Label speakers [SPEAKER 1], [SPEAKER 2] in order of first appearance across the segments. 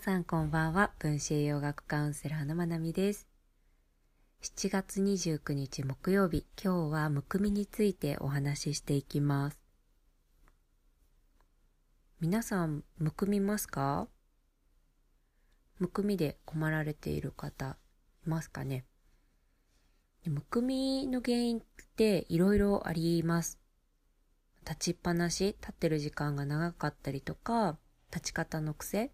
[SPEAKER 1] さんこんばんは。分子栄養学カウンセラーのまなみです。7月29日木曜日。今日はむくみについてお話ししていきます。皆さんむくみますか？むくみで困られている方いますかね？むくみの原因っていろいろあります。立ちっぱなし立ってる時間が長かったりとか立ち方の癖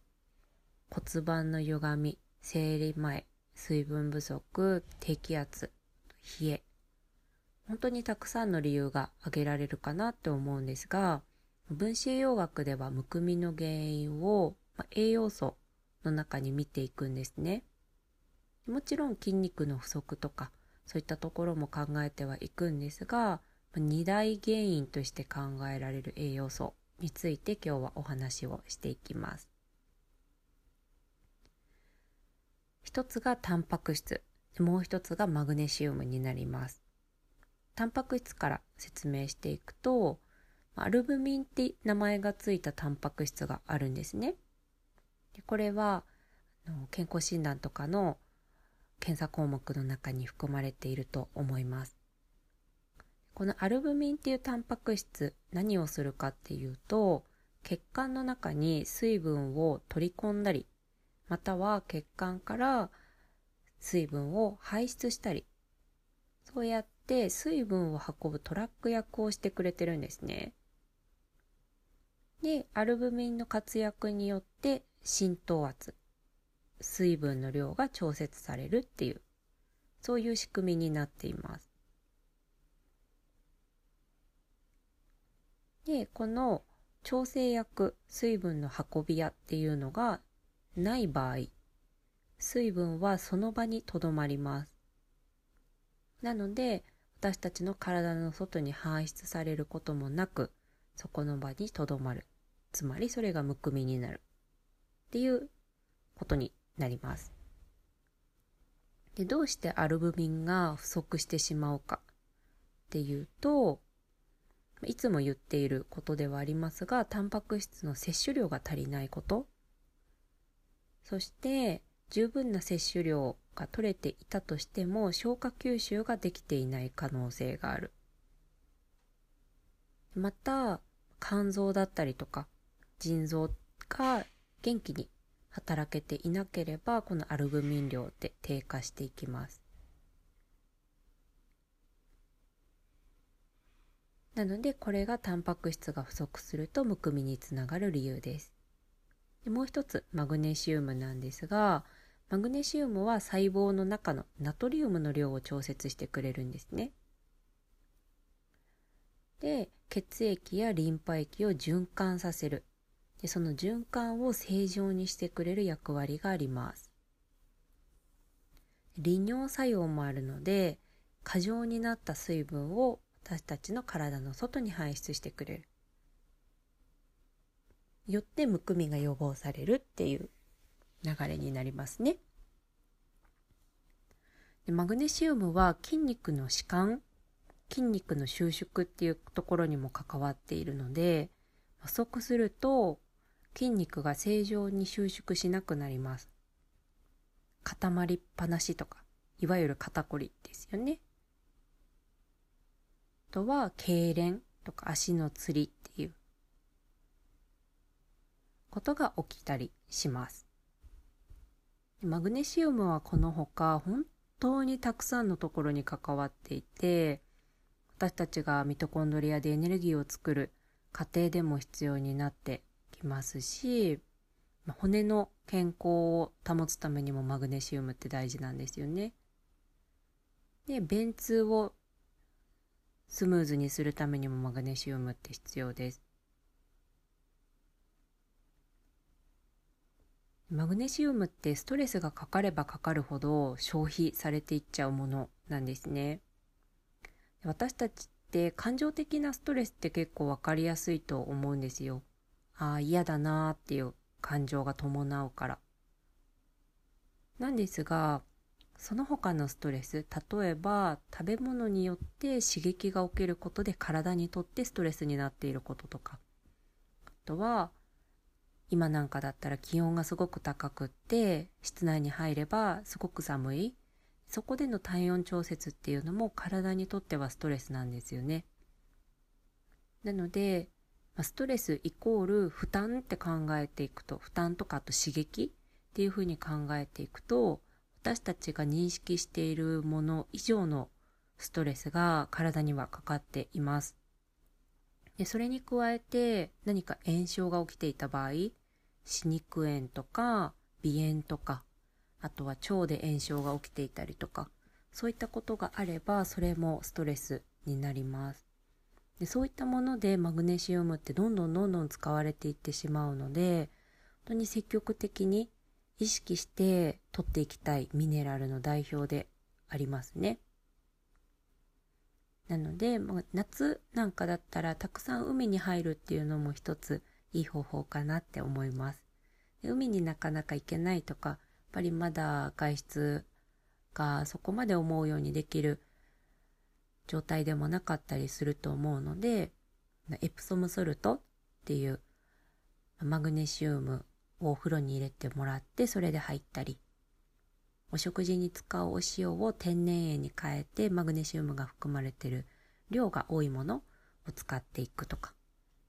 [SPEAKER 1] 骨盤の歪み生理前水分不足低気圧冷え。本当にたくさんの理由が挙げられるかなって思うんですが分子栄養学ではむくみの原因を、栄養素の中に見ていくんですね。もちろん筋肉の不足とかそういったところも考えてはいくんですが二大原因として考えられる栄養素について今日はお話をしていきます。一つがタンパク質、もう一つがマグネシウムになります。タンパク質から説明していくと、アルブミンって名前がついたタンパク質があるんですね。でこれは健康診断とかの検査項目の中に含まれていると思います。このアルブミンっていうタンパク質何をするかっていうと血管の中に水分を取り込んだりまたは血管から水分を排出したり、そうやって水分を運ぶトラック役をしてくれてるんですね。で、アルブミンの活躍によって浸透圧、水分の量が調節されるっていう、そういう仕組みになっています。で、この調整薬、水分の運び屋っていうのがない場合、水分はその場にとどまります。なので、私たちの体の外に排出されることもなく、そこの場にとどまる。つまりそれがむくみになる。っていうことになります。で、どうしてアルブミンが不足してしまうかっていうと、いつも言っていることではありますが、タンパク質の摂取量が足りないことそして十分な摂取量が取れていたとしても消化吸収ができていない可能性がある。また肝臓だったりとか腎臓が元気に働けていなければこのアルブミン量って低下していきます。なのでこれがタンパク質が不足するとむくみにつながる理由です。でもう一つマグネシウムなんですがマグネシウムは細胞の中のナトリウムの量を調節してくれるんですね。で血液やリンパ液を循環させる。でその循環を正常にしてくれる役割があります。利尿作用もあるので過剰になった水分を私たちの体の外に排出してくれる。よってむくみが予防されるっていう流れになりますね。でマグネシウムは筋肉の弛緩筋肉の収縮っていうところにも関わっているので不足すると筋肉が正常に収縮しなくなります固まりっぱなしとかいわゆる肩こりですよねあとは痙攣とか足のつりっていうことが起きたりします。マグネシウムはこのほか本当にたくさんのところに関わっていて私たちがミトコンドリアでエネルギーを作る過程でも必要になってきますし骨の健康を保つためにもマグネシウムって大事なんですよね。で便通をスムーズにするためにもマグネシウムって必要です。マグネシウムってストレスがかかればかかるほど消費されていっちゃうものなんですね。私たちって感情的なストレスって結構わかりやすいと思うんですよ。ああ、嫌だなーっていう感情が伴うから。なんですが、その他のストレス、例えば食べ物によって刺激が起きることで体にとってストレスになっていることとか、あとは今なんかだったら気温がすごく高くって室内に入ればすごく寒い。そこでの体温調節っていうのも体にとってはストレスなんですよね。なのでストレスイコール負担って考えていくと負担とかあと刺激っていうふうに考えていくと私たちが認識しているもの以上のストレスが体にはかかっています。でそれに加えて何か炎症が起きていた場合歯肉炎とか鼻炎とかあとは腸で炎症が起きていたりとかそういったことがあればそれもストレスになりますでそういったものでマグネシウムってどんどんどんどん使われていってしまうので本当に積極的に意識して取っていきたいミネラルの代表でありますね。なので、もう夏なんかだったらたくさん海に入るっていうのも一ついい方法かなって思います。で海になかなか行けないとか、やっぱりまだ外出がそこまで思うようにできる状態でもなかったりすると思うので、エプソムソルトっていうマグネシウムをお風呂に入れてもらってそれで入ったり、お食事に使うお塩を天然塩に変えてマグネシウムが含まれてる量が多いものを使っていくとか。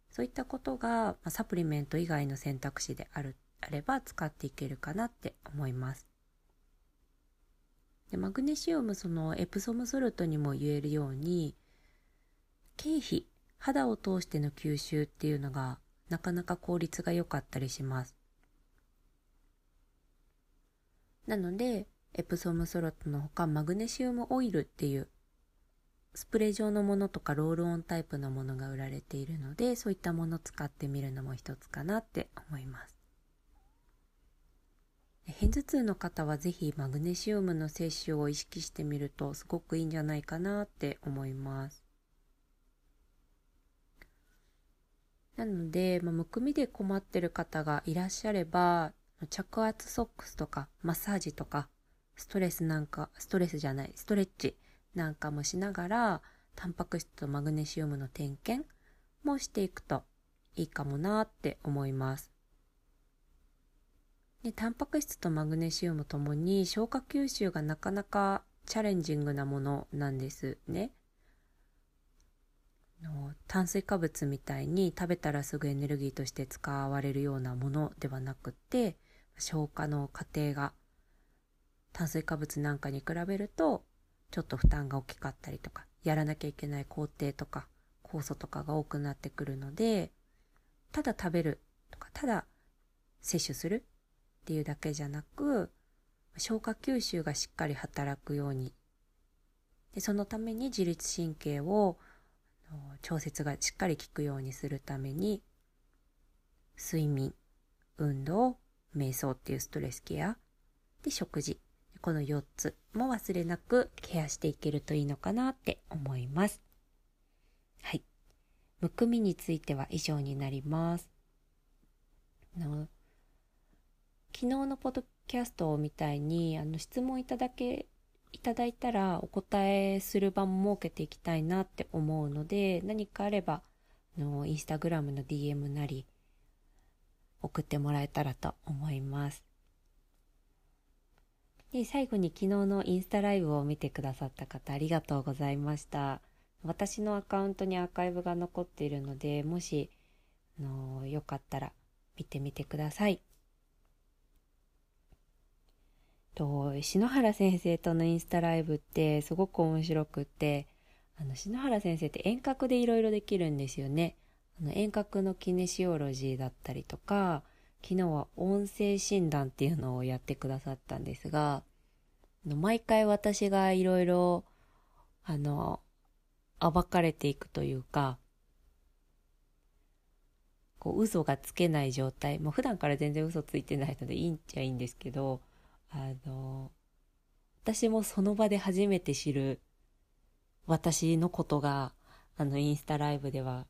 [SPEAKER 1] そういったことがサプリメント以外の選択肢であるあれば使っていけるかなって思います。でマグネシウムそのエプソムソルトにも言えるように経費肌を通しての吸収っていうのがなかなか効率が良かったりします。なのでエプソムソルトのほかマグネシウムオイルっていうスプレー状のものとかロールオンタイプのものが売られているのでそういったものを使ってみるのも一つかなって思います。片頭痛の方はぜひマグネシウムの摂取を意識してみるとすごくいいんじゃないかなって思います。なので、まあ、むくみで困ってる方がいらっしゃれば着圧ソックスとかマッサージとかストレスなんか、ストレスじゃない、ストレッチなんかもしながら、タンパク質とマグネシウムの点検もしていくといいかもなって思います。でタンパク質とマグネシウムともに消化吸収がなかなかチャレンジングなものなんですね。炭水化物みたいに食べたらすぐエネルギーとして使われるようなものではなくて消化の過程が炭水化物なんかに比べるとちょっと負担が大きかったりとかやらなきゃいけない工程とか酵素とかが多くなってくるのでただ食べるとかただ摂取するっていうだけじゃなく消化吸収がしっかり働くように。でそのために自律神経を調節がしっかり効くようにするために睡眠運動瞑想っていうストレスケアで食事この4つも忘れなくケアしていけるといいのかなって思います。はい。むくみについては以上になります。の昨日のポッドキャストみたいにあの質問いただけいただいたらお答えする場も設けていきたいなって思うので何かあればのインスタグラムの DM なり送ってもらえたらと思います。で最後に昨日のインスタライブを見てくださった方ありがとうございました。私のアカウントにアーカイブが残っているので、もし、あのよかったら見てみてください。と、篠原先生とのインスタライブってすごく面白くって、あの、篠原先生って遠隔でいろいろできるんですよね。遠隔のキネシオロジーだったりとか、昨日は音声診断っていうのをやってくださったんですが、毎回私がいろいろ、あの、暴かれていくというか、こう嘘がつけない状態、もう普段から全然嘘ついてないのでいいんちゃいいんですけど、あの、私もその場で初めて知る私のことが、あの、インスタライブでは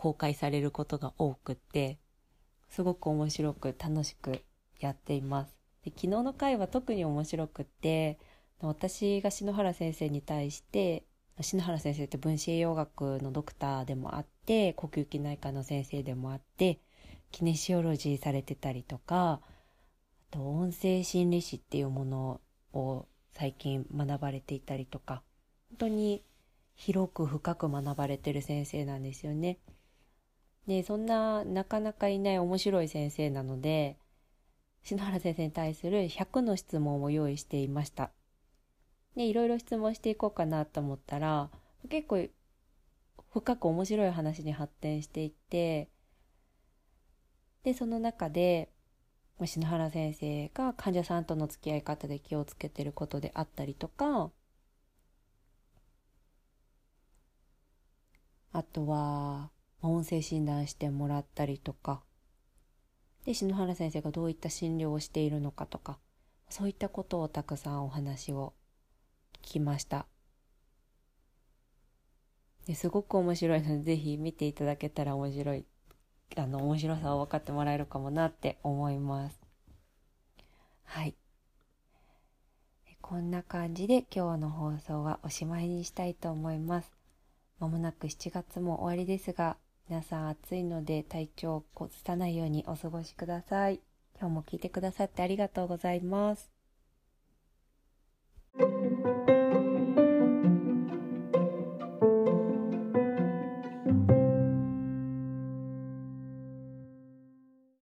[SPEAKER 1] 公開されることが多くって、すごく面白く楽しくやっています。で昨日の回は特に面白くって、私が篠原先生に対して篠原先生って分子栄養学のドクターでもあって呼吸器内科の先生でもあってキネシオロジーされてたりとかあと音声心理師っていうものを最近学ばれていたりとか本当に広く深く学ばれてる先生なんですよね。でそんななかなかいない面白い先生なので篠原先生に対する100の質問を用意していました。でいろいろ質問していこうかなと思ったら結構深く面白い話に発展していってでその中で篠原先生が患者さんとの付き合い方で気をつけてることであったりとかあとは音声診断してもらったりとか。で篠原先生がどういった診療をしているのかとか。そういったことをたくさんお話を聞きました。ですごく面白いのでぜひ見ていただけたら面白いあの面白さを分かってもらえるかもなって思います。はい。こんな感じで今日の放送はおしまいにしたいと思います。まもなく7月も終わりですが皆さん暑いので体調を崩さないようにお過ごしください。今日も聞いてくださってありがとうございます。